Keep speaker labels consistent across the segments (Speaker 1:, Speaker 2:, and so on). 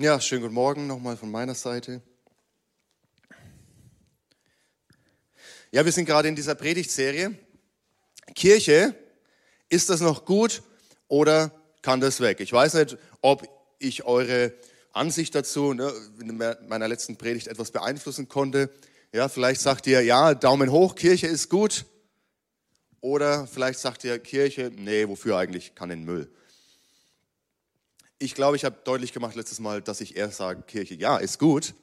Speaker 1: Ja, schönen guten Morgen nochmal von meiner Seite. Ja, wir sind gerade in dieser Predigtserie. Kirche, ist das noch gut oder kann das weg? Ich weiß nicht, ob ich eure Ansicht dazu ne, in meiner letzten Predigt etwas beeinflussen konnte. Ja, vielleicht sagt ihr, ja, Daumen hoch, Kirche ist gut. Oder vielleicht sagt ihr, Kirche, nee, wofür eigentlich, kann in Müll. Ich glaube, ich habe deutlich gemacht letztes Mal, dass ich eher sage, Kirche, ja, ist gut.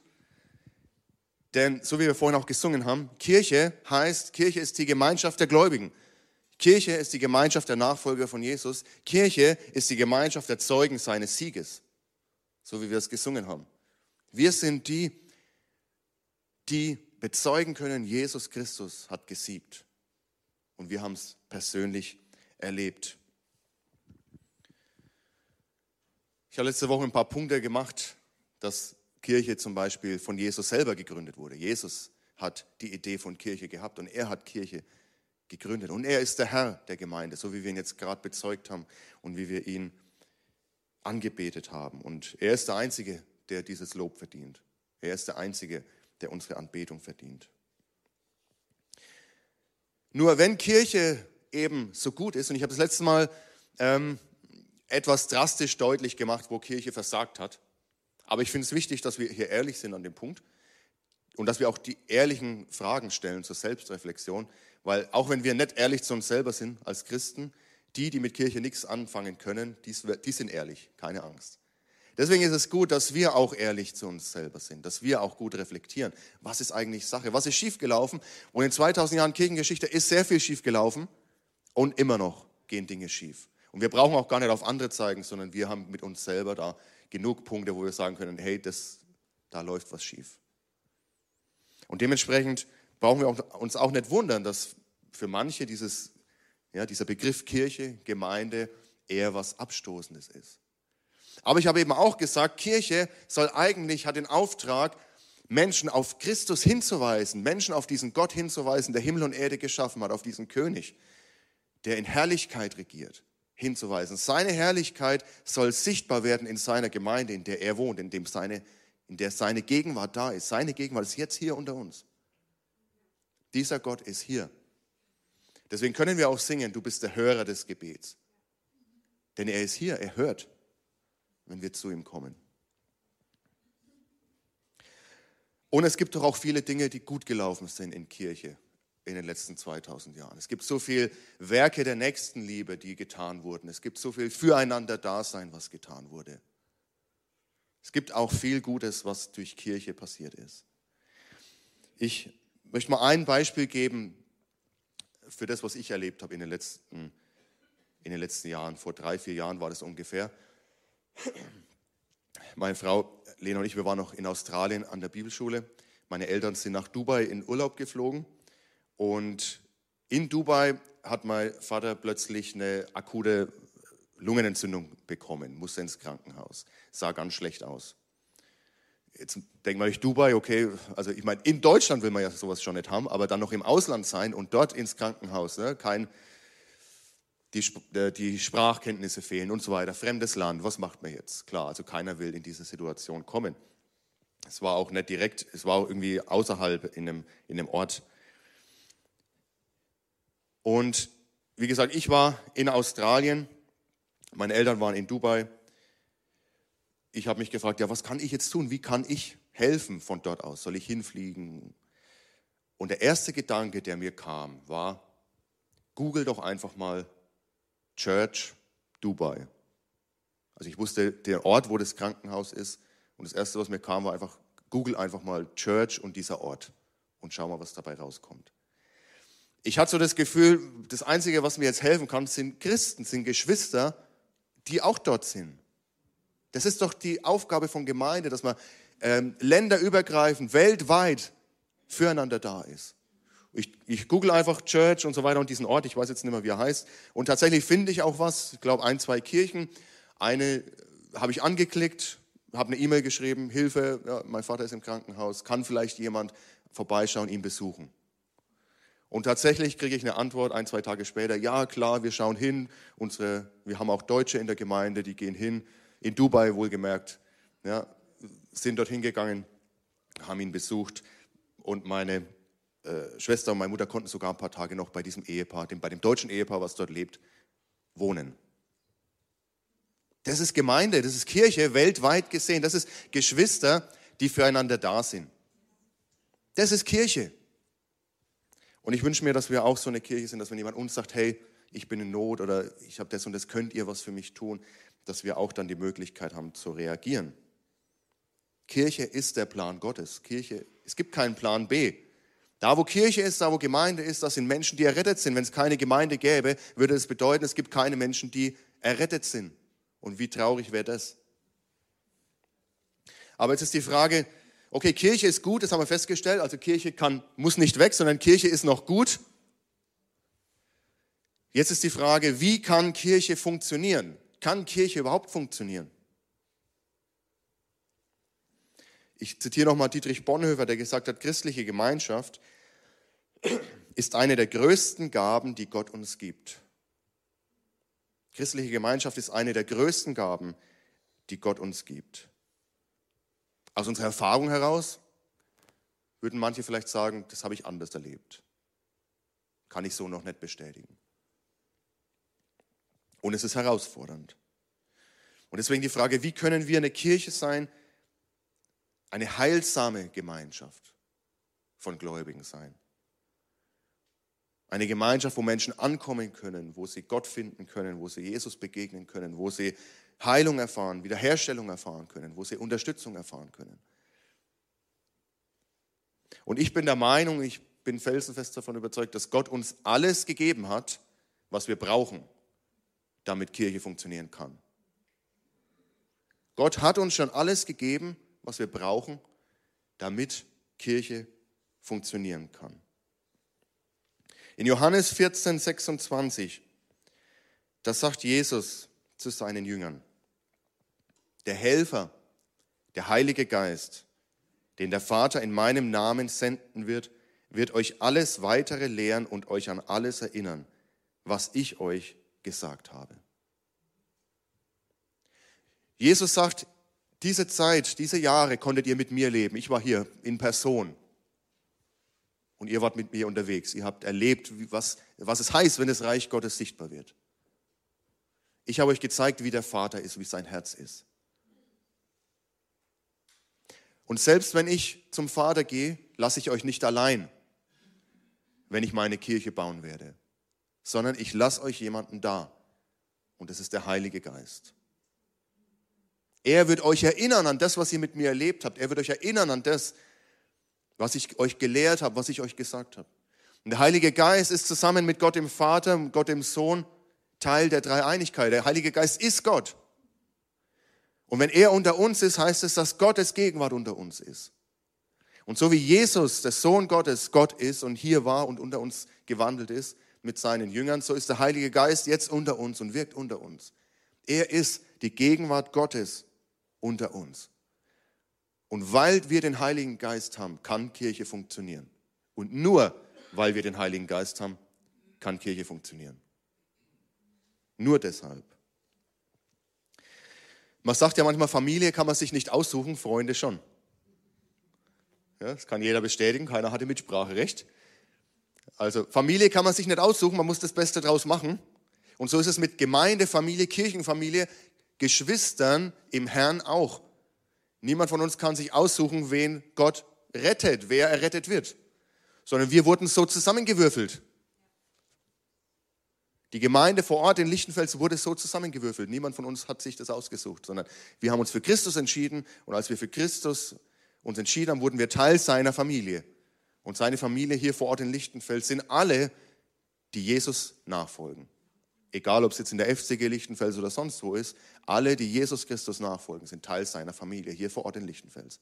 Speaker 1: Denn so wie wir vorhin auch gesungen haben, Kirche heißt, Kirche ist die Gemeinschaft der Gläubigen. Kirche ist die Gemeinschaft der Nachfolger von Jesus. Kirche ist die Gemeinschaft der Zeugen seines Sieges. So wie wir es gesungen haben. Wir sind die, die bezeugen können, Jesus Christus hat gesiegt. Und wir haben es persönlich erlebt. Ich habe letzte Woche ein paar Punkte gemacht, dass Kirche zum Beispiel von Jesus selber gegründet wurde. Jesus hat die Idee von Kirche gehabt und er hat Kirche gegründet. Und er ist der Herr der Gemeinde, so wie wir ihn jetzt gerade bezeugt haben und wie wir ihn angebetet haben. Und er ist der Einzige, der dieses Lob verdient. Er ist der Einzige, der unsere Anbetung verdient. Nur wenn Kirche eben so gut ist, und ich habe das letzte Mal ähm, etwas drastisch deutlich gemacht, wo Kirche versagt hat. Aber ich finde es wichtig, dass wir hier ehrlich sind an dem Punkt und dass wir auch die ehrlichen Fragen stellen zur Selbstreflexion, weil auch wenn wir nicht ehrlich zu uns selber sind als Christen, die, die mit Kirche nichts anfangen können, die, sind ehrlich, keine Angst. Deswegen ist es gut, dass wir auch ehrlich zu uns selber sind, dass wir auch gut reflektieren. Was ist eigentlich Sache? Was ist schiefgelaufen? Und in 2000 Jahren Kirchengeschichte ist sehr viel schiefgelaufen und immer noch gehen Dinge schief. Und wir brauchen auch gar nicht auf andere zeigen, sondern wir haben mit uns selber da genug Punkte, wo wir sagen können, hey, das, da läuft was schief. Und dementsprechend brauchen wir uns auch nicht wundern, dass für manche dieses, ja, dieser Begriff Kirche, Gemeinde eher was Abstoßendes ist. Aber ich habe eben auch gesagt, Kirche soll eigentlich, hat den Auftrag, Menschen auf Christus hinzuweisen, Menschen auf diesen Gott hinzuweisen, der Himmel und Erde geschaffen hat, auf diesen König, der in Herrlichkeit regiert hinzuweisen. Seine Herrlichkeit soll sichtbar werden in seiner Gemeinde, in der er wohnt, in, dem seine, in der seine Gegenwart da ist. Seine Gegenwart ist jetzt hier unter uns. Dieser Gott ist hier. Deswegen können wir auch singen, du bist der Hörer des Gebets. Denn er ist hier, er hört, wenn wir zu ihm kommen. Und es gibt doch auch viele Dinge, die gut gelaufen sind in Kirche in den letzten 2000 Jahren. Es gibt so viel Werke der Nächstenliebe, die getan wurden. Es gibt so viel Füreinander-Dasein, was getan wurde. Es gibt auch viel Gutes, was durch Kirche passiert ist. Ich möchte mal ein Beispiel geben für das, was ich erlebt habe in den letzten, in den letzten Jahren. Vor drei, vier Jahren war das ungefähr. Meine Frau Lena und ich, wir waren noch in Australien an der Bibelschule. Meine Eltern sind nach Dubai in Urlaub geflogen und in Dubai hat mein Vater plötzlich eine akute Lungenentzündung bekommen, musste ins Krankenhaus. Sah ganz schlecht aus. Jetzt denkt man sich, Dubai, okay, also ich meine, in Deutschland will man ja sowas schon nicht haben, aber dann noch im Ausland sein und dort ins Krankenhaus, ne, kein, die, äh, die Sprachkenntnisse fehlen und so weiter, fremdes Land, was macht man jetzt? Klar, also keiner will in diese Situation kommen. Es war auch nicht direkt, es war auch irgendwie außerhalb in einem, in einem Ort, und wie gesagt, ich war in Australien, meine Eltern waren in Dubai. Ich habe mich gefragt, ja, was kann ich jetzt tun? Wie kann ich helfen von dort aus? Soll ich hinfliegen? Und der erste Gedanke, der mir kam, war, google doch einfach mal Church Dubai. Also ich wusste den Ort, wo das Krankenhaus ist. Und das Erste, was mir kam, war einfach, google einfach mal Church und dieser Ort und schau mal, was dabei rauskommt. Ich hatte so das Gefühl, das Einzige, was mir jetzt helfen kann, sind Christen, sind Geschwister, die auch dort sind. Das ist doch die Aufgabe von Gemeinde, dass man ähm, länderübergreifend, weltweit füreinander da ist. Ich, ich google einfach Church und so weiter und diesen Ort, ich weiß jetzt nicht mehr, wie er heißt. Und tatsächlich finde ich auch was, ich glaube ein, zwei Kirchen. Eine habe ich angeklickt, habe eine E-Mail geschrieben, Hilfe, ja, mein Vater ist im Krankenhaus, kann vielleicht jemand vorbeischauen, ihn besuchen. Und tatsächlich kriege ich eine Antwort ein, zwei Tage später, ja klar, wir schauen hin, unsere, wir haben auch Deutsche in der Gemeinde, die gehen hin, in Dubai wohlgemerkt. Ja, sind dorthin gegangen, haben ihn besucht und meine äh, Schwester und meine Mutter konnten sogar ein paar Tage noch bei diesem Ehepaar, dem, bei dem deutschen Ehepaar, was dort lebt, wohnen. Das ist Gemeinde, das ist Kirche weltweit gesehen, das ist Geschwister, die füreinander da sind. Das ist Kirche. Und ich wünsche mir, dass wir auch so eine Kirche sind, dass wenn jemand uns sagt, hey, ich bin in Not oder ich habe das und das, könnt ihr was für mich tun, dass wir auch dann die Möglichkeit haben zu reagieren. Kirche ist der Plan Gottes. Kirche, es gibt keinen Plan B. Da, wo Kirche ist, da, wo Gemeinde ist, das sind Menschen, die errettet sind. Wenn es keine Gemeinde gäbe, würde es bedeuten, es gibt keine Menschen, die errettet sind. Und wie traurig wäre das? Aber jetzt ist die Frage, okay, Kirche ist gut, das haben wir festgestellt. Also Kirche kann, muss nicht weg, sondern Kirche ist noch gut. Jetzt ist die Frage, wie kann Kirche funktionieren? Kann Kirche überhaupt funktionieren? Ich zitiere nochmal Dietrich Bonhoeffer, der gesagt hat, christliche Gemeinschaft ist eine der größten Gaben, die Gott uns gibt. Christliche Gemeinschaft ist eine der größten Gaben, die Gott uns gibt. Aus unserer Erfahrung heraus würden manche vielleicht sagen, das habe ich anders erlebt. Kann ich so noch nicht bestätigen. Und es ist herausfordernd. Und deswegen die Frage, wie können wir eine Kirche sein, eine heilsame Gemeinschaft von Gläubigen sein. Eine Gemeinschaft, wo Menschen ankommen können, wo sie Gott finden können, wo sie Jesus begegnen können, wo sie Heilung erfahren, Wiederherstellung erfahren können, wo sie Unterstützung erfahren können. Und ich bin der Meinung, ich bin felsenfest davon überzeugt, dass Gott uns alles gegeben hat, was wir brauchen, damit Kirche funktionieren kann. Gott hat uns schon alles gegeben, was wir brauchen, damit Kirche funktionieren kann. In Johannes 14, 26, da sagt Jesus zu seinen Jüngern, der Helfer, der Heilige Geist, den der Vater in meinem Namen senden wird, wird euch alles weitere lehren und euch an alles erinnern, was ich euch gesagt habe. Jesus sagt, diese Zeit, diese Jahre konntet ihr mit mir leben. Ich war hier in Person. Und ihr wart mit mir unterwegs. Ihr habt erlebt, was, was es heißt, wenn das Reich Gottes sichtbar wird. Ich habe euch gezeigt, wie der Vater ist, wie sein Herz ist. Und selbst wenn ich zum Vater gehe, lasse ich euch nicht allein, wenn ich meine Kirche bauen werde, sondern ich lasse euch jemanden da. Und das ist der Heilige Geist. Er wird euch erinnern an das, was ihr mit mir erlebt habt. Er wird euch erinnern an das, was ich euch gelehrt habe, was ich euch gesagt habe. Und der Heilige Geist ist zusammen mit Gott dem Vater und Gott dem Sohn Teil der Dreieinigkeit. Der Heilige Geist ist Gott. Und wenn er unter uns ist, heißt es, dass Gottes Gegenwart unter uns ist. Und so wie Jesus, der Sohn Gottes, Gott ist und hier war und unter uns gewandelt ist mit seinen Jüngern, so ist der Heilige Geist jetzt unter uns und wirkt unter uns. Er ist die Gegenwart Gottes unter uns. Und weil wir den Heiligen Geist haben, kann Kirche funktionieren. Und nur weil wir den Heiligen Geist haben, kann Kirche funktionieren. Nur deshalb. Man sagt ja manchmal, Familie kann man sich nicht aussuchen, Freunde schon. Ja, das kann jeder bestätigen, keiner hatte Mitspracherecht. Also Familie kann man sich nicht aussuchen, man muss das Beste draus machen. Und so ist es mit Gemeinde, Familie, Kirchenfamilie. Geschwistern im Herrn auch. Niemand von uns kann sich aussuchen, wen Gott rettet, wer errettet wird, sondern wir wurden so zusammengewürfelt. Die Gemeinde vor Ort in Lichtenfels wurde so zusammengewürfelt. Niemand von uns hat sich das ausgesucht, sondern wir haben uns für Christus entschieden und als wir für Christus uns entschieden haben, wurden wir Teil seiner Familie. Und seine Familie hier vor Ort in Lichtenfels sind alle, die Jesus nachfolgen egal ob es jetzt in der FCG Lichtenfels oder sonst wo ist, alle, die Jesus Christus nachfolgen, sind Teil seiner Familie hier vor Ort in Lichtenfels.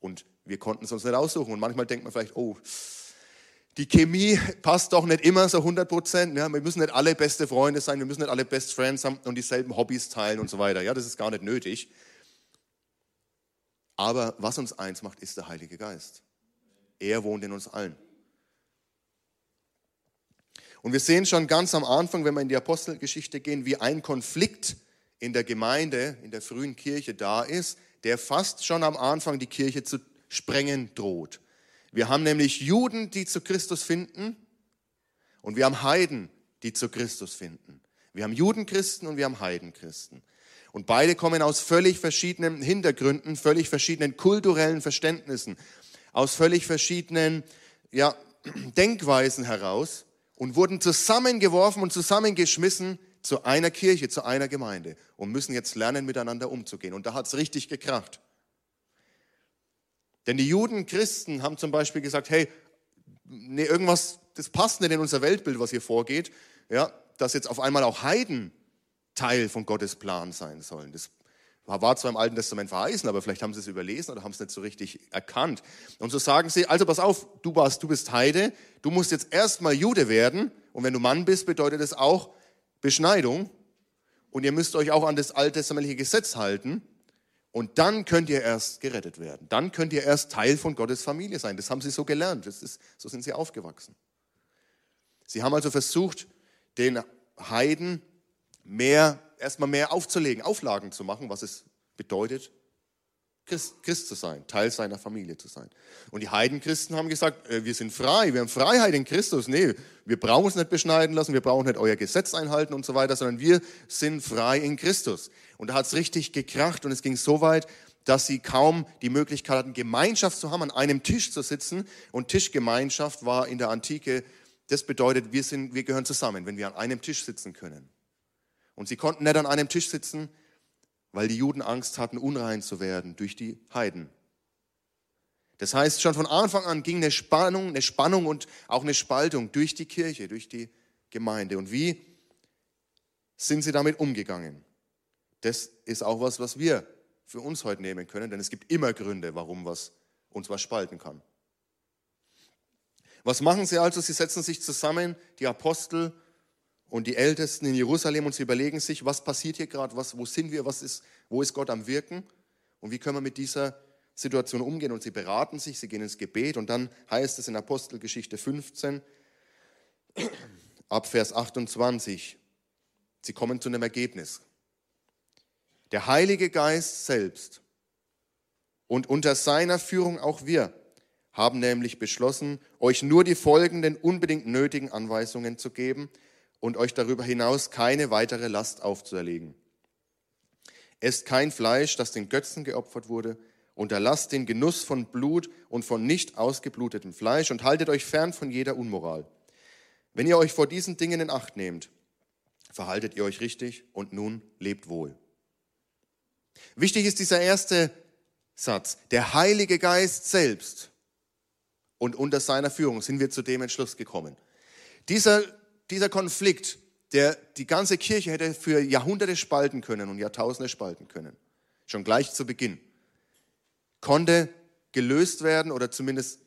Speaker 1: Und wir konnten es uns nicht aussuchen. Und manchmal denkt man vielleicht, oh, die Chemie passt doch nicht immer so 100 Prozent. Ja, wir müssen nicht alle beste Freunde sein, wir müssen nicht alle Best Friends haben und dieselben Hobbys teilen und so weiter. Ja, das ist gar nicht nötig. Aber was uns eins macht, ist der Heilige Geist. Er wohnt in uns allen. Und wir sehen schon ganz am Anfang, wenn wir in die Apostelgeschichte gehen, wie ein Konflikt in der Gemeinde, in der frühen Kirche da ist, der fast schon am Anfang die Kirche zu sprengen droht. Wir haben nämlich Juden, die zu Christus finden und wir haben Heiden, die zu Christus finden. Wir haben Judenchristen und wir haben Heidenchristen. Und beide kommen aus völlig verschiedenen Hintergründen, völlig verschiedenen kulturellen Verständnissen, aus völlig verschiedenen ja, Denkweisen heraus und wurden zusammengeworfen und zusammengeschmissen zu einer Kirche, zu einer Gemeinde und müssen jetzt lernen, miteinander umzugehen. Und da hat es richtig gekracht. Denn die Juden, Christen haben zum Beispiel gesagt, hey, nee, irgendwas, das passt nicht in unser Weltbild, was hier vorgeht, ja, dass jetzt auf einmal auch Heiden Teil von Gottes Plan sein sollen. Das war zwar im Alten Testament verheißen, aber vielleicht haben sie es überlesen oder haben es nicht so richtig erkannt. Und so sagen sie, also pass auf, du, warst, du bist Heide, du musst jetzt erstmal Jude werden und wenn du Mann bist, bedeutet das auch Beschneidung und ihr müsst euch auch an das alttestamentliche Gesetz halten und dann könnt ihr erst gerettet werden. Dann könnt ihr erst Teil von Gottes Familie sein. Das haben sie so gelernt, das ist, so sind sie aufgewachsen. Sie haben also versucht, den Heiden mehr, erstmal mehr aufzulegen, Auflagen zu machen, was es bedeutet, Christ, Christ, zu sein, Teil seiner Familie zu sein. Und die Heidenchristen haben gesagt, äh, wir sind frei, wir haben Freiheit in Christus. Nee, wir brauchen uns nicht beschneiden lassen, wir brauchen nicht euer Gesetz einhalten und so weiter, sondern wir sind frei in Christus. Und da hat es richtig gekracht und es ging so weit, dass sie kaum die Möglichkeit hatten, Gemeinschaft zu haben, an einem Tisch zu sitzen. Und Tischgemeinschaft war in der Antike, das bedeutet, wir, sind, wir gehören zusammen, wenn wir an einem Tisch sitzen können. Und sie konnten nicht an einem Tisch sitzen, weil die Juden Angst hatten, unrein zu werden durch die Heiden. Das heißt, schon von Anfang an ging eine Spannung, eine Spannung und auch eine Spaltung durch die Kirche, durch die Gemeinde. Und wie sind sie damit umgegangen? Das ist auch was, was wir für uns heute nehmen können, denn es gibt immer Gründe, warum was, uns was spalten kann. Was machen sie also? Sie setzen sich zusammen, die Apostel und die Ältesten in Jerusalem und sie überlegen sich, was passiert hier gerade, wo sind wir, was ist, wo ist Gott am Wirken und wie können wir mit dieser Situation umgehen. Und sie beraten sich, sie gehen ins Gebet und dann heißt es in Apostelgeschichte 15 ab Vers 28, sie kommen zu einem Ergebnis. Der Heilige Geist selbst und unter seiner Führung auch wir haben nämlich beschlossen, euch nur die folgenden unbedingt nötigen Anweisungen zu geben, und euch darüber hinaus keine weitere Last aufzuerlegen. Esst kein Fleisch, das den Götzen geopfert wurde, unterlasst den Genuss von Blut und von nicht ausgeblutetem Fleisch und haltet euch fern von jeder Unmoral. Wenn ihr euch vor diesen Dingen in Acht nehmt, verhaltet ihr euch richtig und nun lebt wohl. Wichtig ist dieser erste Satz. Der Heilige Geist selbst und unter seiner Führung sind wir zu dem Entschluss gekommen. Dieser dieser Konflikt, der die ganze Kirche hätte für Jahrhunderte spalten können und Jahrtausende spalten können, schon gleich zu Beginn, konnte gelöst werden oder zumindest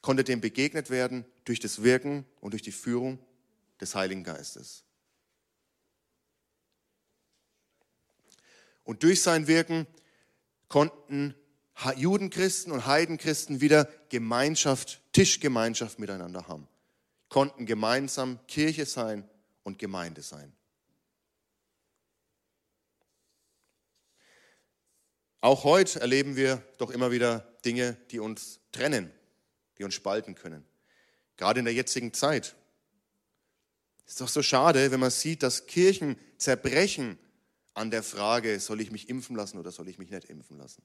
Speaker 1: konnte dem begegnet werden durch das Wirken und durch die Führung des Heiligen Geistes. Und durch sein Wirken konnten Judenchristen und Heidenchristen wieder Gemeinschaft, Tischgemeinschaft miteinander haben konnten gemeinsam Kirche sein und Gemeinde sein. Auch heute erleben wir doch immer wieder Dinge, die uns trennen, die uns spalten können. Gerade in der jetzigen Zeit. Es ist doch so schade, wenn man sieht, dass Kirchen zerbrechen an der Frage, soll ich mich impfen lassen oder soll ich mich nicht impfen lassen?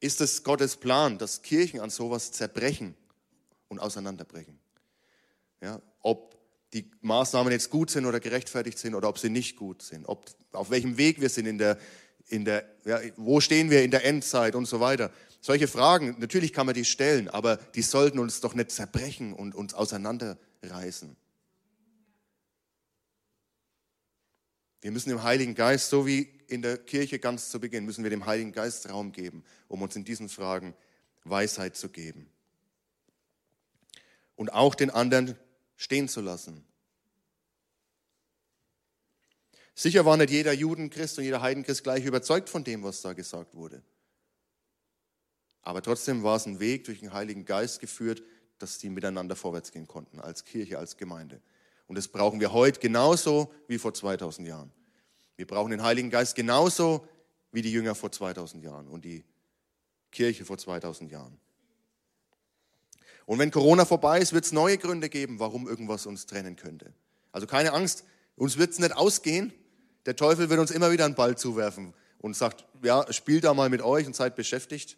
Speaker 1: Ist es Gottes Plan, dass Kirchen an sowas zerbrechen? Und auseinanderbrechen. Ja, ob die Maßnahmen jetzt gut sind oder gerechtfertigt sind oder ob sie nicht gut sind, ob, auf welchem Weg wir sind in der, in der ja, wo stehen wir in der Endzeit und so weiter. Solche Fragen, natürlich kann man die stellen, aber die sollten uns doch nicht zerbrechen und uns auseinanderreißen. Wir müssen dem Heiligen Geist, so wie in der Kirche ganz zu Beginn, müssen wir dem Heiligen Geist Raum geben, um uns in diesen Fragen Weisheit zu geben und auch den anderen stehen zu lassen. Sicher war nicht jeder Judenchrist und jeder Heidenchrist gleich überzeugt von dem, was da gesagt wurde. Aber trotzdem war es ein Weg durch den Heiligen Geist geführt, dass die miteinander vorwärts gehen konnten, als Kirche, als Gemeinde. Und das brauchen wir heute genauso wie vor 2000 Jahren. Wir brauchen den Heiligen Geist genauso wie die Jünger vor 2000 Jahren und die Kirche vor 2000 Jahren. Und wenn Corona vorbei ist, wird es neue Gründe geben, warum irgendwas uns trennen könnte. Also keine Angst, uns wird es nicht ausgehen. Der Teufel wird uns immer wieder einen Ball zuwerfen und sagt, ja, spielt da mal mit euch und seid beschäftigt.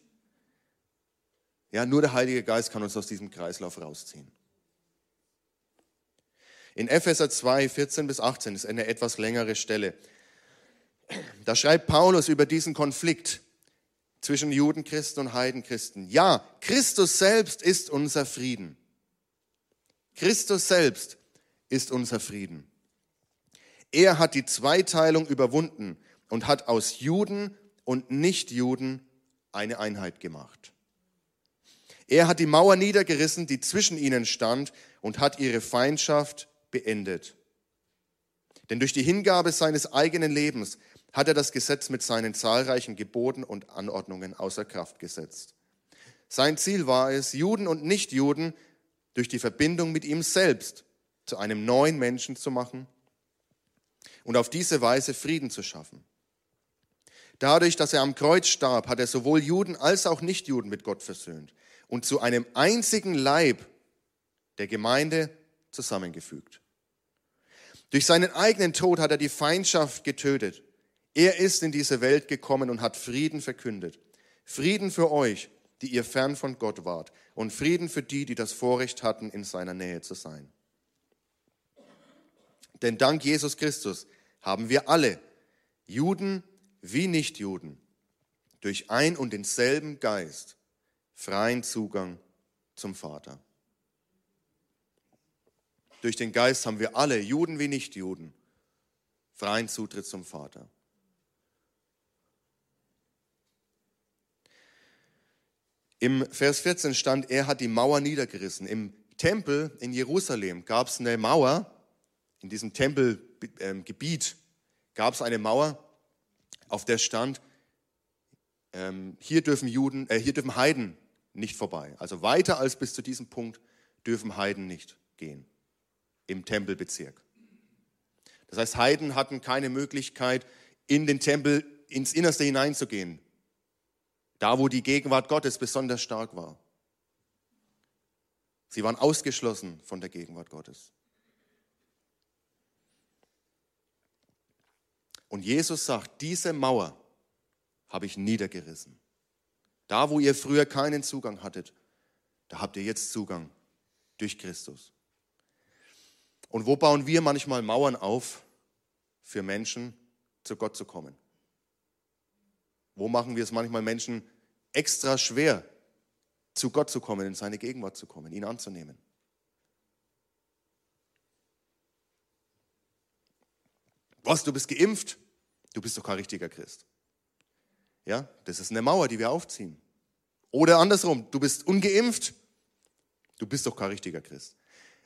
Speaker 1: Ja, nur der Heilige Geist kann uns aus diesem Kreislauf rausziehen. In Epheser 2, 14 bis 18 ist eine etwas längere Stelle. Da schreibt Paulus über diesen Konflikt zwischen Judenchristen und Heidenchristen. Ja, Christus selbst ist unser Frieden. Christus selbst ist unser Frieden. Er hat die Zweiteilung überwunden und hat aus Juden und Nichtjuden eine Einheit gemacht. Er hat die Mauer niedergerissen, die zwischen ihnen stand, und hat ihre Feindschaft beendet. Denn durch die Hingabe seines eigenen Lebens hat er das Gesetz mit seinen zahlreichen Geboten und Anordnungen außer Kraft gesetzt. Sein Ziel war es, Juden und Nichtjuden durch die Verbindung mit ihm selbst zu einem neuen Menschen zu machen und auf diese Weise Frieden zu schaffen. Dadurch, dass er am Kreuz starb, hat er sowohl Juden als auch Nichtjuden mit Gott versöhnt und zu einem einzigen Leib der Gemeinde zusammengefügt. Durch seinen eigenen Tod hat er die Feindschaft getötet er ist in diese Welt gekommen und hat Frieden verkündet. Frieden für euch, die ihr fern von Gott wart, und Frieden für die, die das Vorrecht hatten, in seiner Nähe zu sein. Denn dank Jesus Christus haben wir alle, Juden wie Nichtjuden, durch ein und denselben Geist freien Zugang zum Vater. Durch den Geist haben wir alle, Juden wie Nichtjuden, freien Zutritt zum Vater. Im Vers 14 stand, er hat die Mauer niedergerissen. Im Tempel in Jerusalem gab es eine Mauer, in diesem Tempelgebiet gab es eine Mauer, auf der stand, ähm, hier dürfen Juden, äh, hier dürfen Heiden nicht vorbei. Also weiter als bis zu diesem Punkt dürfen Heiden nicht gehen im Tempelbezirk. Das heißt, Heiden hatten keine Möglichkeit, in den Tempel ins Innerste hineinzugehen. Da, wo die Gegenwart Gottes besonders stark war. Sie waren ausgeschlossen von der Gegenwart Gottes. Und Jesus sagt, diese Mauer habe ich niedergerissen. Da, wo ihr früher keinen Zugang hattet, da habt ihr jetzt Zugang durch Christus. Und wo bauen wir manchmal Mauern auf für Menschen, zu Gott zu kommen? Wo machen wir es manchmal Menschen extra schwer, zu Gott zu kommen, in seine Gegenwart zu kommen, ihn anzunehmen? Was, du bist geimpft? Du bist doch kein richtiger Christ. Ja, das ist eine Mauer, die wir aufziehen. Oder andersrum, du bist ungeimpft? Du bist doch kein richtiger Christ.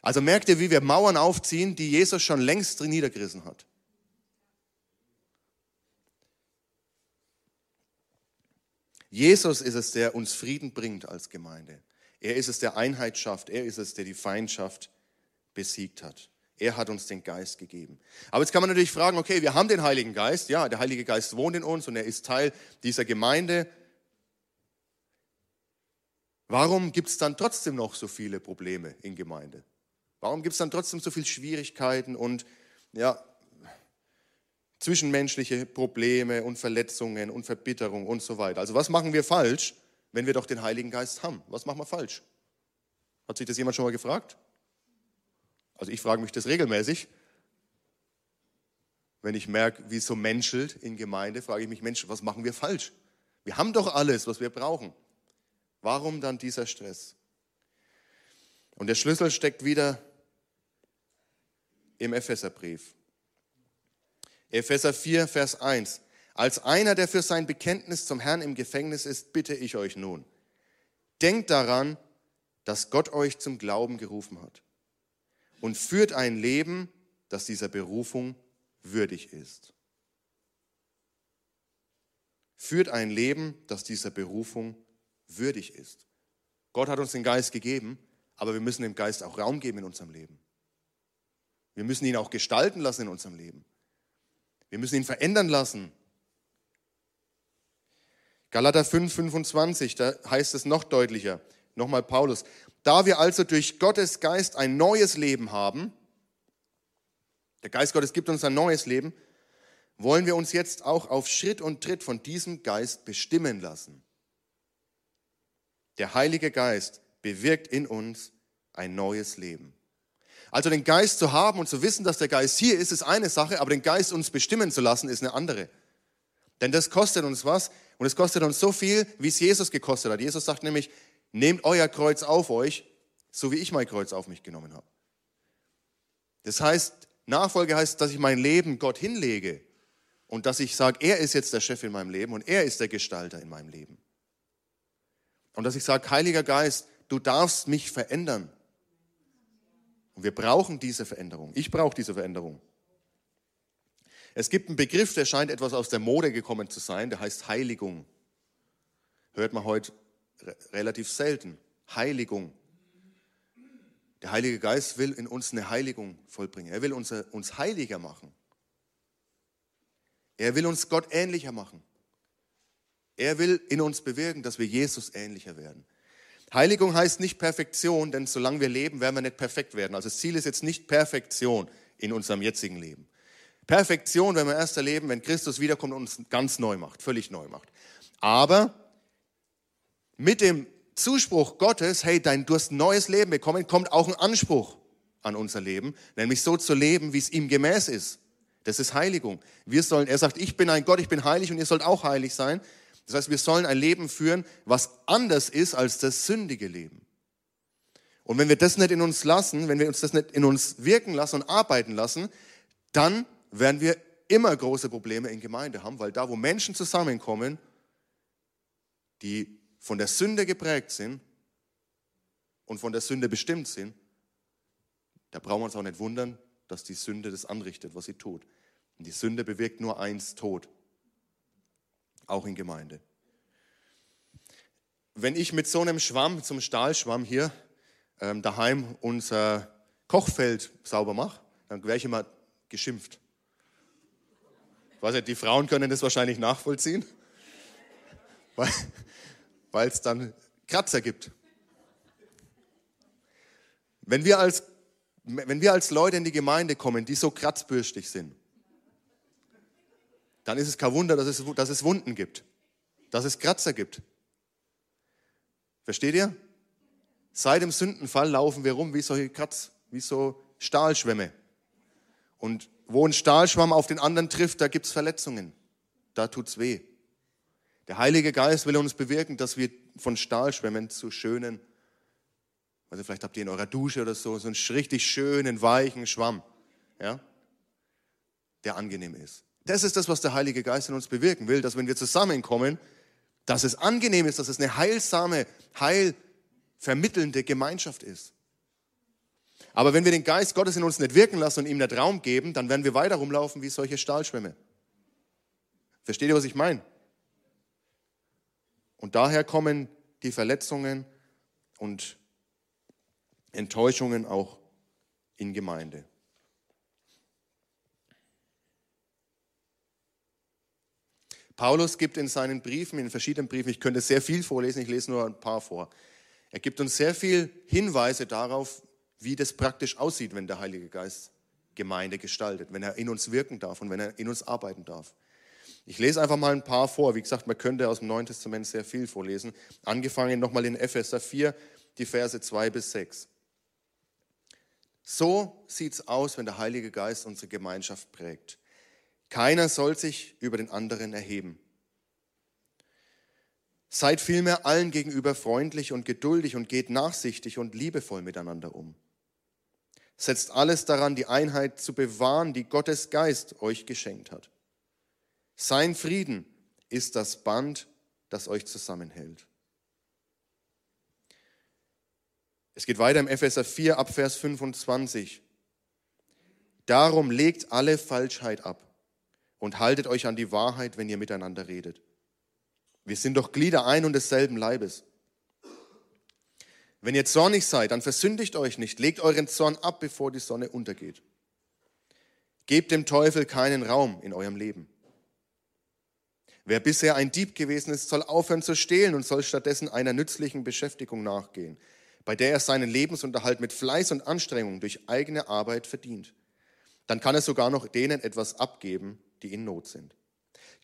Speaker 1: Also merkt ihr, wie wir Mauern aufziehen, die Jesus schon längst niedergerissen hat. Jesus ist es, der uns Frieden bringt als Gemeinde. Er ist es, der Einheit schafft. Er ist es, der die Feindschaft besiegt hat. Er hat uns den Geist gegeben. Aber jetzt kann man natürlich fragen, okay, wir haben den Heiligen Geist. Ja, der Heilige Geist wohnt in uns und er ist Teil dieser Gemeinde. Warum gibt es dann trotzdem noch so viele Probleme in Gemeinde? Warum gibt es dann trotzdem so viele Schwierigkeiten und ja, zwischenmenschliche Probleme und Verletzungen und Verbitterung und so weiter. Also was machen wir falsch, wenn wir doch den Heiligen Geist haben? Was machen wir falsch? Hat sich das jemand schon mal gefragt? Also ich frage mich das regelmäßig. Wenn ich merke, wie es so menschelt in Gemeinde, frage ich mich, Mensch, was machen wir falsch? Wir haben doch alles, was wir brauchen. Warum dann dieser Stress? Und der Schlüssel steckt wieder im Epheserbrief. Epheser 4, Vers 1. Als einer, der für sein Bekenntnis zum Herrn im Gefängnis ist, bitte ich euch nun, denkt daran, dass Gott euch zum Glauben gerufen hat und führt ein Leben, das dieser Berufung würdig ist. Führt ein Leben, das dieser Berufung würdig ist. Gott hat uns den Geist gegeben, aber wir müssen dem Geist auch Raum geben in unserem Leben. Wir müssen ihn auch gestalten lassen in unserem Leben. Wir müssen ihn verändern lassen. Galater 5, 25, da heißt es noch deutlicher. Nochmal Paulus. Da wir also durch Gottes Geist ein neues Leben haben, der Geist Gottes gibt uns ein neues Leben, wollen wir uns jetzt auch auf Schritt und Tritt von diesem Geist bestimmen lassen. Der Heilige Geist bewirkt in uns ein neues Leben. Also den Geist zu haben und zu wissen, dass der Geist hier ist, ist eine Sache, aber den Geist uns bestimmen zu lassen, ist eine andere. Denn das kostet uns was und es kostet uns so viel, wie es Jesus gekostet hat. Jesus sagt nämlich, nehmt euer Kreuz auf euch, so wie ich mein Kreuz auf mich genommen habe. Das heißt, Nachfolge heißt, dass ich mein Leben Gott hinlege und dass ich sage, er ist jetzt der Chef in meinem Leben und er ist der Gestalter in meinem Leben. Und dass ich sage, Heiliger Geist, du darfst mich verändern. Und wir brauchen diese Veränderung. Ich brauche diese Veränderung. Es gibt einen Begriff, der scheint etwas aus der Mode gekommen zu sein, der heißt Heiligung. Hört man heute relativ selten. Heiligung. Der Heilige Geist will in uns eine Heiligung vollbringen. Er will uns, uns heiliger machen. Er will uns Gott ähnlicher machen. Er will in uns bewirken, dass wir Jesus ähnlicher werden. Heiligung heißt nicht Perfektion, denn solange wir leben, werden wir nicht perfekt werden. Also das Ziel ist jetzt nicht Perfektion in unserem jetzigen Leben. Perfektion werden wir erst erleben, wenn Christus wiederkommt und uns ganz neu macht, völlig neu macht. Aber mit dem Zuspruch Gottes, hey, dein, du hast ein neues Leben bekommen, kommt auch ein Anspruch an unser Leben, nämlich so zu leben, wie es ihm gemäß ist. Das ist Heiligung. Wir sollen, er sagt, ich bin ein Gott, ich bin heilig und ihr sollt auch heilig sein. Das heißt, wir sollen ein Leben führen, was anders ist als das sündige Leben. Und wenn wir das nicht in uns lassen, wenn wir uns das nicht in uns wirken lassen und arbeiten lassen, dann werden wir immer große Probleme in Gemeinde haben, weil da, wo Menschen zusammenkommen, die von der Sünde geprägt sind und von der Sünde bestimmt sind, da brauchen wir uns auch nicht wundern, dass die Sünde das anrichtet, was sie tut. Und die Sünde bewirkt nur eins, Tod. Auch in Gemeinde. Wenn ich mit so einem Schwamm, zum Stahlschwamm hier, ähm, daheim unser Kochfeld sauber mache, dann wäre ich immer geschimpft. Ich weiß nicht, die Frauen können das wahrscheinlich nachvollziehen. Weil, es dann Kratzer gibt. Wenn wir, als, wenn wir als Leute in die Gemeinde kommen, die so kratzbürstig sind, dann ist es kein Wunder, dass es, dass es Wunden gibt, dass es Kratzer gibt. Versteht ihr? Seit dem Sündenfall laufen wir rum wie solche Kratz, wie so Stahlschwämme. Und wo ein Stahlschwamm auf den anderen trifft, da gibt es Verletzungen. Da tut es weh. Der Heilige Geist will uns bewirken, dass wir von Stahlschwämmen zu schönen, also vielleicht habt ihr in eurer Dusche oder so, so einen richtig schönen, weichen Schwamm, ja, der angenehm ist. Das ist das, was der Heilige Geist in uns bewirken will, dass wenn wir zusammenkommen, dass es angenehm ist, dass es eine heilsame, heilvermittelnde Gemeinschaft ist. Aber wenn wir den Geist Gottes in uns nicht wirken lassen und ihm nicht Raum geben, dann werden wir weiter rumlaufen wie solche Stahlschwämme. Versteht ihr, was ich meine? Und daher kommen die Verletzungen und Enttäuschungen auch in Gemeinde. Paulus gibt in seinen Briefen, in verschiedenen Briefen, ich könnte sehr viel vorlesen, ich lese nur ein paar vor. Er gibt uns sehr viel Hinweise darauf, wie das praktisch aussieht, wenn der Heilige Geist Gemeinde gestaltet, wenn er in uns wirken darf und wenn er in uns arbeiten darf. Ich lese einfach mal ein paar vor. Wie gesagt, man könnte aus dem Neuen Testament sehr viel vorlesen. Angefangen nochmal in Epheser 4, die Verse 2 bis 6. So sieht es aus, wenn der Heilige Geist unsere Gemeinschaft prägt. Keiner soll sich über den anderen erheben. Seid vielmehr allen gegenüber freundlich und geduldig und geht nachsichtig und liebevoll miteinander um. Setzt alles daran, die Einheit zu bewahren, die Gottes Geist euch geschenkt hat. Sein Frieden ist das Band, das euch zusammenhält. Es geht weiter im Epheser 4 ab Vers 25. Darum legt alle Falschheit ab und haltet euch an die Wahrheit, wenn ihr miteinander redet. Wir sind doch Glieder ein und desselben Leibes. Wenn ihr zornig seid, dann versündigt euch nicht, legt euren Zorn ab, bevor die Sonne untergeht. Gebt dem Teufel keinen Raum in eurem Leben. Wer bisher ein Dieb gewesen ist, soll aufhören zu stehlen und soll stattdessen einer nützlichen Beschäftigung nachgehen, bei der er seinen Lebensunterhalt mit Fleiß und Anstrengung durch eigene Arbeit verdient. Dann kann er sogar noch denen etwas abgeben, die in Not sind.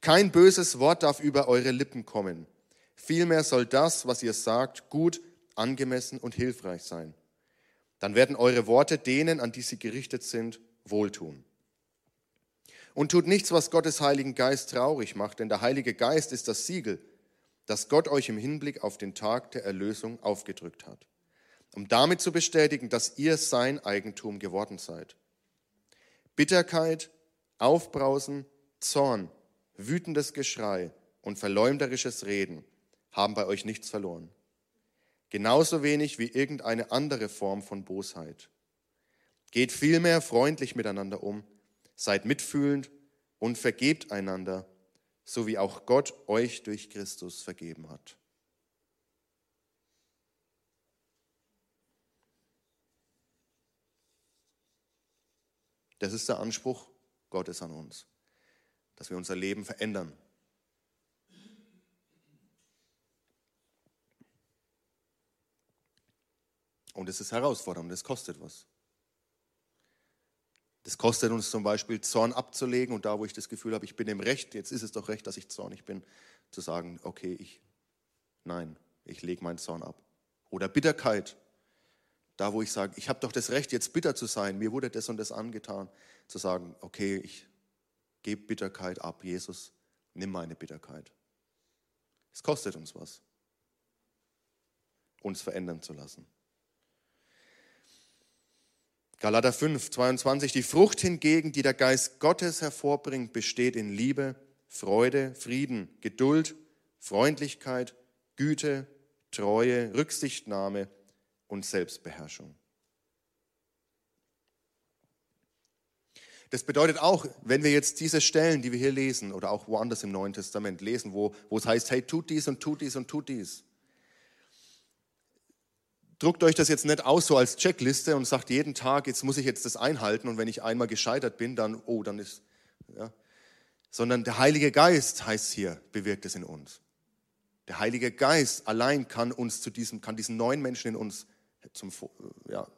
Speaker 1: Kein böses Wort darf über eure Lippen kommen. Vielmehr soll das, was ihr sagt, gut, angemessen und hilfreich sein. Dann werden eure Worte denen, an die sie gerichtet sind, wohltun. Und tut nichts, was Gottes Heiligen Geist traurig macht, denn der Heilige Geist ist das Siegel, das Gott euch im Hinblick auf den Tag der Erlösung aufgedrückt hat, um damit zu bestätigen, dass ihr sein Eigentum geworden seid. Bitterkeit, Aufbrausen, Zorn, wütendes Geschrei und verleumderisches Reden haben bei euch nichts verloren. Genauso wenig wie irgendeine andere Form von Bosheit. Geht vielmehr freundlich miteinander um, seid mitfühlend und vergebt einander, so wie auch Gott euch durch Christus vergeben hat. Das ist der Anspruch Gottes an uns, dass wir unser Leben verändern. Und es ist herausfordernd, es kostet was. Das kostet uns zum Beispiel Zorn abzulegen und da, wo ich das Gefühl habe, ich bin im Recht, jetzt ist es doch recht, dass ich zornig bin, zu sagen, okay, ich, nein, ich lege meinen Zorn ab. Oder Bitterkeit, da, wo ich sage, ich habe doch das Recht, jetzt bitter zu sein, mir wurde das und das angetan, zu sagen, okay, ich gebe Bitterkeit ab, Jesus, nimm meine Bitterkeit. Es kostet uns was, uns verändern zu lassen. Galater 5, 22. Die Frucht hingegen, die der Geist Gottes hervorbringt, besteht in Liebe, Freude, Frieden, Geduld, Freundlichkeit, Güte, Treue, Rücksichtnahme und Selbstbeherrschung. Das bedeutet auch, wenn wir jetzt diese Stellen, die wir hier lesen oder auch woanders im Neuen Testament lesen, wo, wo es heißt, hey, tut dies und tut dies und tut dies, druckt euch das jetzt nicht aus so als Checkliste und sagt jeden Tag, jetzt muss ich jetzt das einhalten und wenn ich einmal gescheitert bin, dann, oh, dann ist, ja. Sondern der Heilige Geist heißt hier, bewirkt es in uns. Der Heilige Geist allein kann uns zu diesem, kann diesen neuen Menschen in uns zum, ja,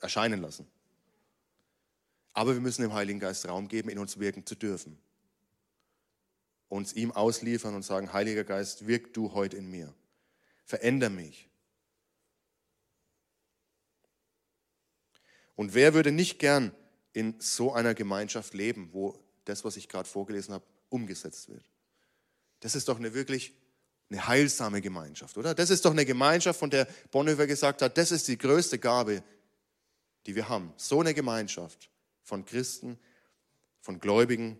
Speaker 1: erscheinen lassen. Aber wir müssen dem Heiligen Geist Raum geben, in uns wirken zu dürfen. Uns ihm ausliefern und sagen, Heiliger Geist, wirk du heute in mir. Veränder mich. Und wer würde nicht gern in so einer Gemeinschaft leben, wo das, was ich gerade vorgelesen habe, umgesetzt wird? Das ist doch eine wirklich eine heilsame Gemeinschaft, oder? Das ist doch eine Gemeinschaft, von der Bonhoeffer gesagt hat, das ist die größte Gabe, die wir haben. So eine Gemeinschaft von Christen, von Gläubigen,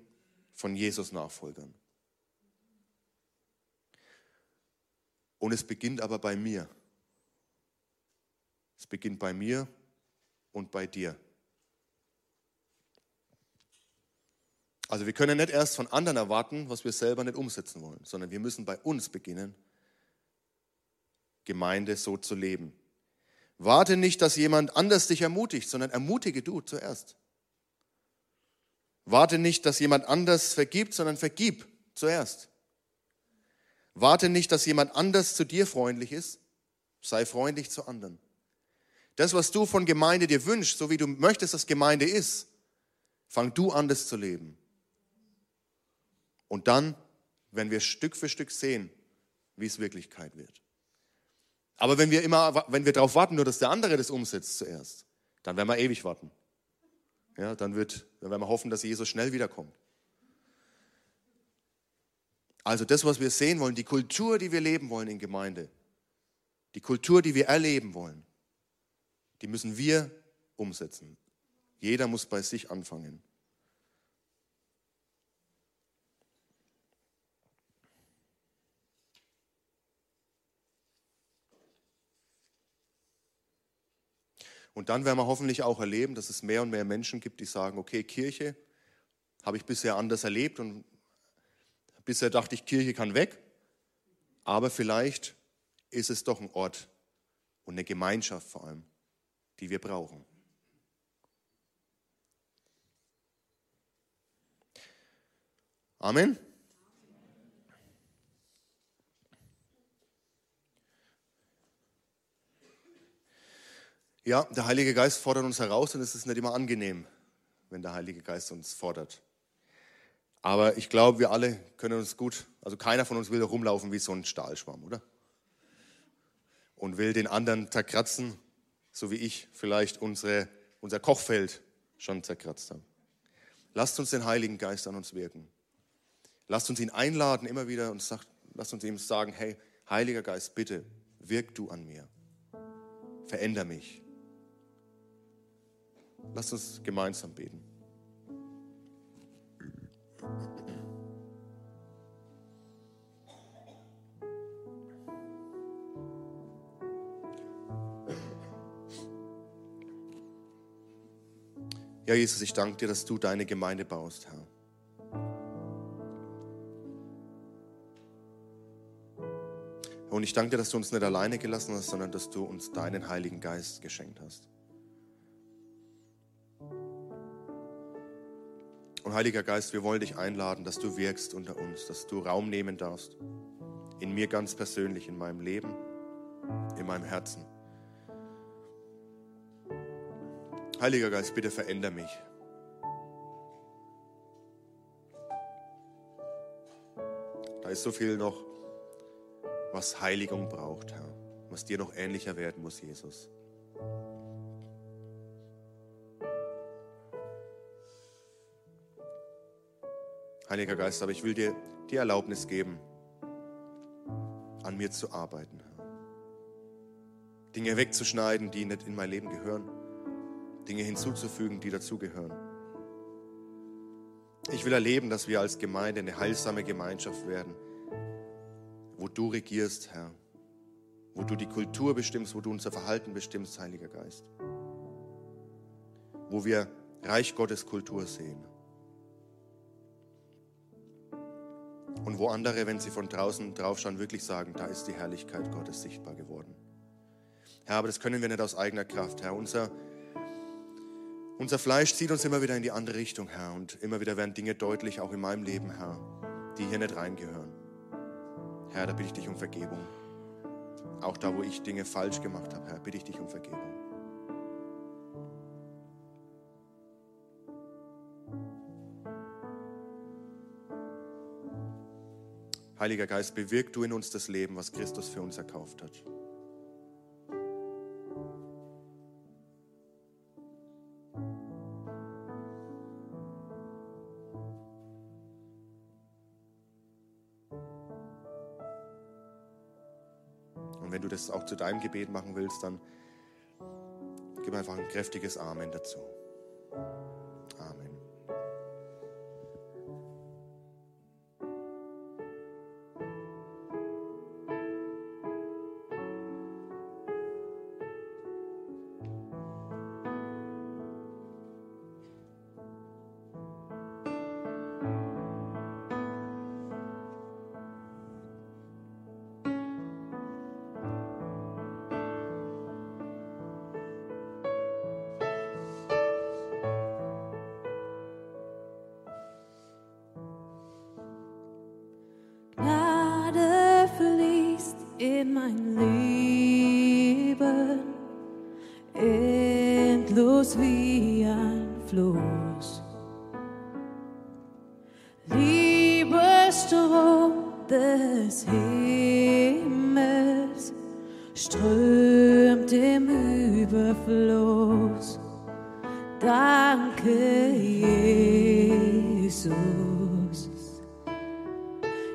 Speaker 1: von Jesus-Nachfolgern. Und es beginnt aber bei mir. Es beginnt bei mir und bei dir. Also wir können nicht erst von anderen erwarten, was wir selber nicht umsetzen wollen, sondern wir müssen bei uns beginnen, Gemeinde so zu leben. Warte nicht, dass jemand anders dich ermutigt, sondern ermutige du zuerst. Warte nicht, dass jemand anders vergibt, sondern vergib zuerst. Warte nicht, dass jemand anders zu dir freundlich ist, sei freundlich zu anderen. Das, was du von Gemeinde dir wünschst, so wie du möchtest, dass Gemeinde ist, fang du an, das zu leben. Und dann, wenn wir Stück für Stück sehen, wie es Wirklichkeit wird. Aber wenn wir immer, wenn wir darauf warten, nur dass der andere das umsetzt zuerst, dann werden wir ewig warten. Ja, dann, wird, dann werden wir hoffen, dass Jesus schnell wiederkommt. Also das, was wir sehen wollen, die Kultur, die wir leben wollen in Gemeinde, die Kultur, die wir erleben wollen, die müssen wir umsetzen. Jeder muss bei sich anfangen. Und dann werden wir hoffentlich auch erleben, dass es mehr und mehr Menschen gibt, die sagen, okay, Kirche habe ich bisher anders erlebt und bisher dachte ich, Kirche kann weg, aber vielleicht ist es doch ein Ort und eine Gemeinschaft vor allem, die wir brauchen. Amen. Ja, der Heilige Geist fordert uns heraus und es ist nicht immer angenehm, wenn der Heilige Geist uns fordert. Aber ich glaube, wir alle können uns gut, also keiner von uns will rumlaufen wie so ein Stahlschwamm, oder? Und will den anderen zerkratzen, so wie ich vielleicht unsere, unser Kochfeld schon zerkratzt habe. Lasst uns den Heiligen Geist an uns wirken. Lasst uns ihn einladen immer wieder und sagt, lasst uns ihm sagen, hey, Heiliger Geist, bitte, wirk du an mir. Veränder mich. Lasst uns gemeinsam beten. Ja, Jesus, ich danke dir, dass du deine Gemeinde baust, Herr. Und ich danke dir, dass du uns nicht alleine gelassen hast, sondern dass du uns deinen Heiligen Geist geschenkt hast. Und Heiliger Geist, wir wollen dich einladen, dass du wirkst unter uns, dass du Raum nehmen darfst. In mir ganz persönlich, in meinem Leben, in meinem Herzen. Heiliger Geist, bitte veränder mich. Da ist so viel noch, was Heiligung braucht, Herr, was dir noch ähnlicher werden muss, Jesus. Heiliger Geist, aber ich will dir die Erlaubnis geben, an mir zu arbeiten. Dinge wegzuschneiden, die nicht in mein Leben gehören Dinge hinzuzufügen, die dazugehören. Ich will erleben, dass wir als Gemeinde eine heilsame Gemeinschaft werden, wo du regierst, Herr, wo du die Kultur bestimmst, wo du unser Verhalten bestimmst, Heiliger Geist, wo wir Reich Gottes Kultur sehen. Und wo andere, wenn sie von draußen draufschauen, wirklich sagen, da ist die Herrlichkeit Gottes sichtbar geworden. Herr, aber das können wir nicht aus eigener Kraft, Herr. Unser unser Fleisch zieht uns immer wieder in die andere Richtung, Herr. Und immer wieder werden Dinge deutlich, auch in meinem Leben, Herr, die hier nicht reingehören. Herr, da bitte ich dich um Vergebung. Auch da, wo ich Dinge falsch gemacht habe, Herr, bitte ich dich um Vergebung. Heiliger Geist, bewirk du in uns das Leben, was Christus für uns erkauft hat. das auch zu deinem Gebet machen willst, dann gib einfach ein kräftiges Amen dazu.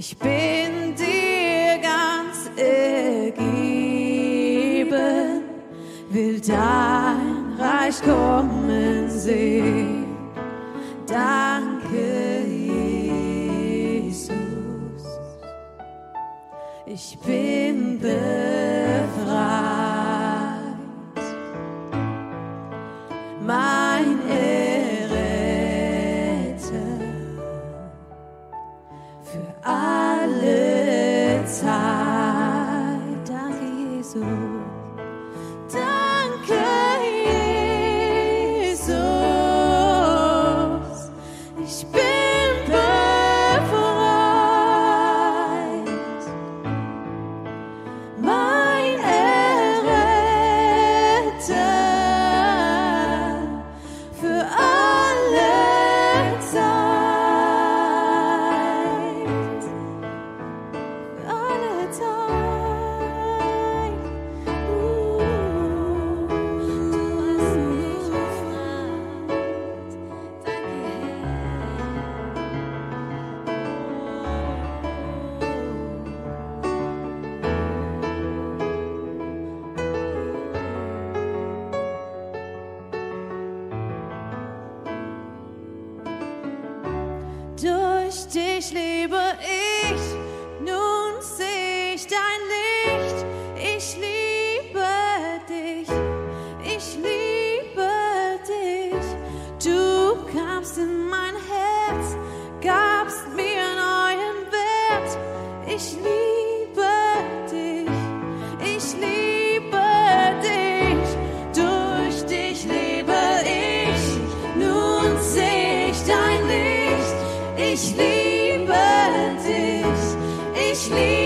Speaker 1: Ich bin dir ganz ergeben, will dein Reich kommen sehen.
Speaker 2: Sleep.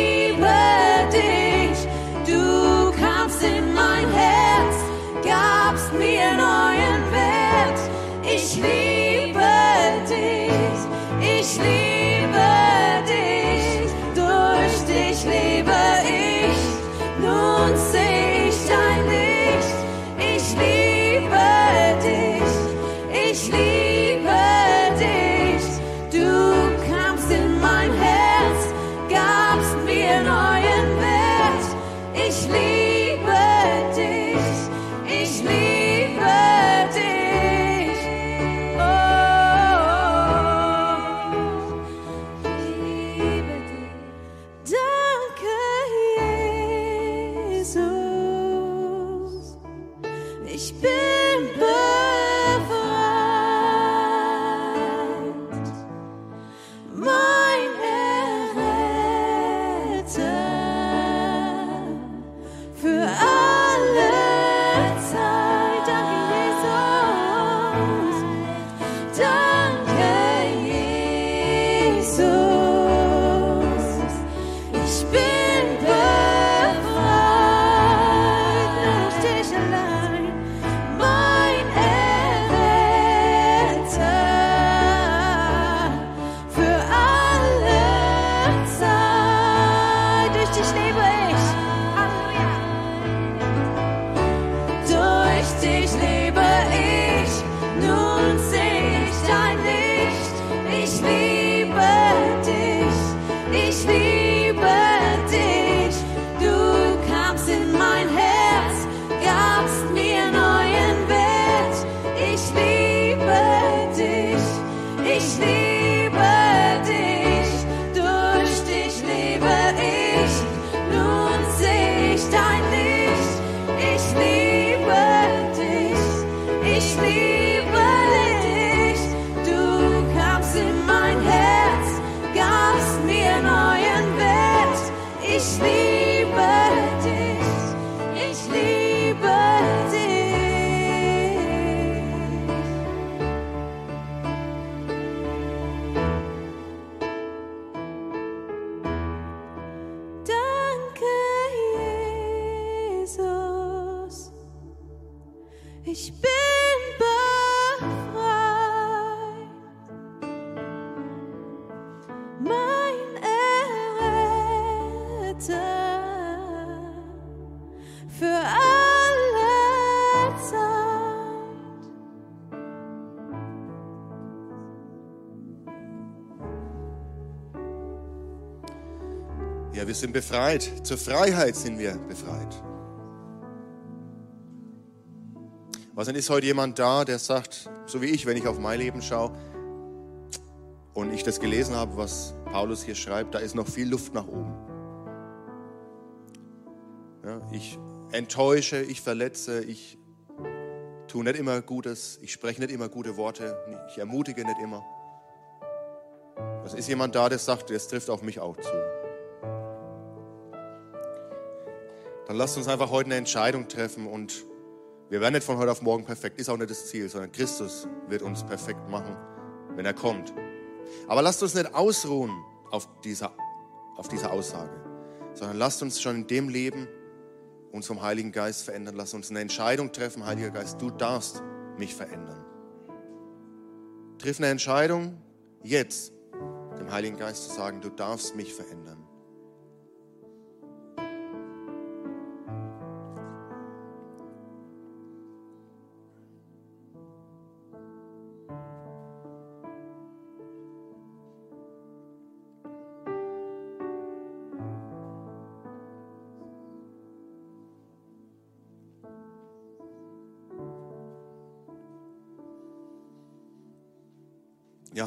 Speaker 2: wir sind befreit. Zur Freiheit sind wir befreit. Was denn ist heute jemand da, der sagt, so wie ich, wenn ich auf mein Leben schaue und ich das gelesen habe, was Paulus hier schreibt, da ist noch viel Luft nach oben.
Speaker 1: Ja, ich enttäusche, ich verletze, ich tue nicht immer Gutes, ich spreche nicht immer gute Worte, ich ermutige nicht immer. Was ist jemand da, der sagt, das trifft auf mich auch zu. Dann lasst uns einfach heute eine Entscheidung treffen und wir werden nicht von heute auf morgen perfekt, ist auch nicht das Ziel, sondern Christus wird uns perfekt machen, wenn er kommt. Aber lasst uns nicht ausruhen auf dieser, auf dieser Aussage, sondern lasst uns schon in dem Leben uns vom Heiligen Geist verändern. Lasst uns eine Entscheidung treffen, Heiliger Geist, du darfst mich verändern. Triff eine Entscheidung jetzt, dem Heiligen Geist zu sagen, du darfst mich verändern.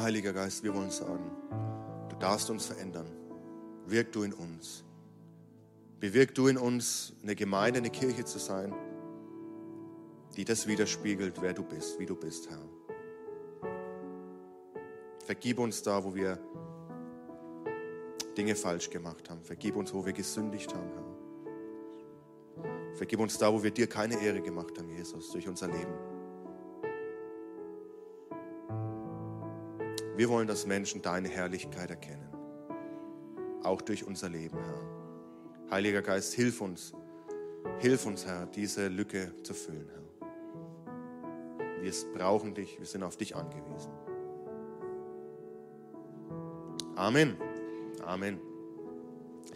Speaker 1: Heiliger Geist, wir wollen sagen, du darfst uns verändern. Wirk du in uns. Bewirk du in uns, eine Gemeinde, eine Kirche zu sein, die das widerspiegelt, wer du bist, wie du bist, Herr. Vergib uns da, wo wir Dinge falsch gemacht haben. Vergib uns, wo wir gesündigt haben, Herr. Vergib uns da, wo wir dir keine Ehre gemacht haben, Jesus, durch unser Leben. Wir wollen, dass Menschen deine Herrlichkeit erkennen. Auch durch unser Leben, Herr. Heiliger Geist, hilf uns. Hilf uns, Herr, diese Lücke zu füllen, Herr. Wir brauchen dich, wir sind auf dich angewiesen. Amen. Amen.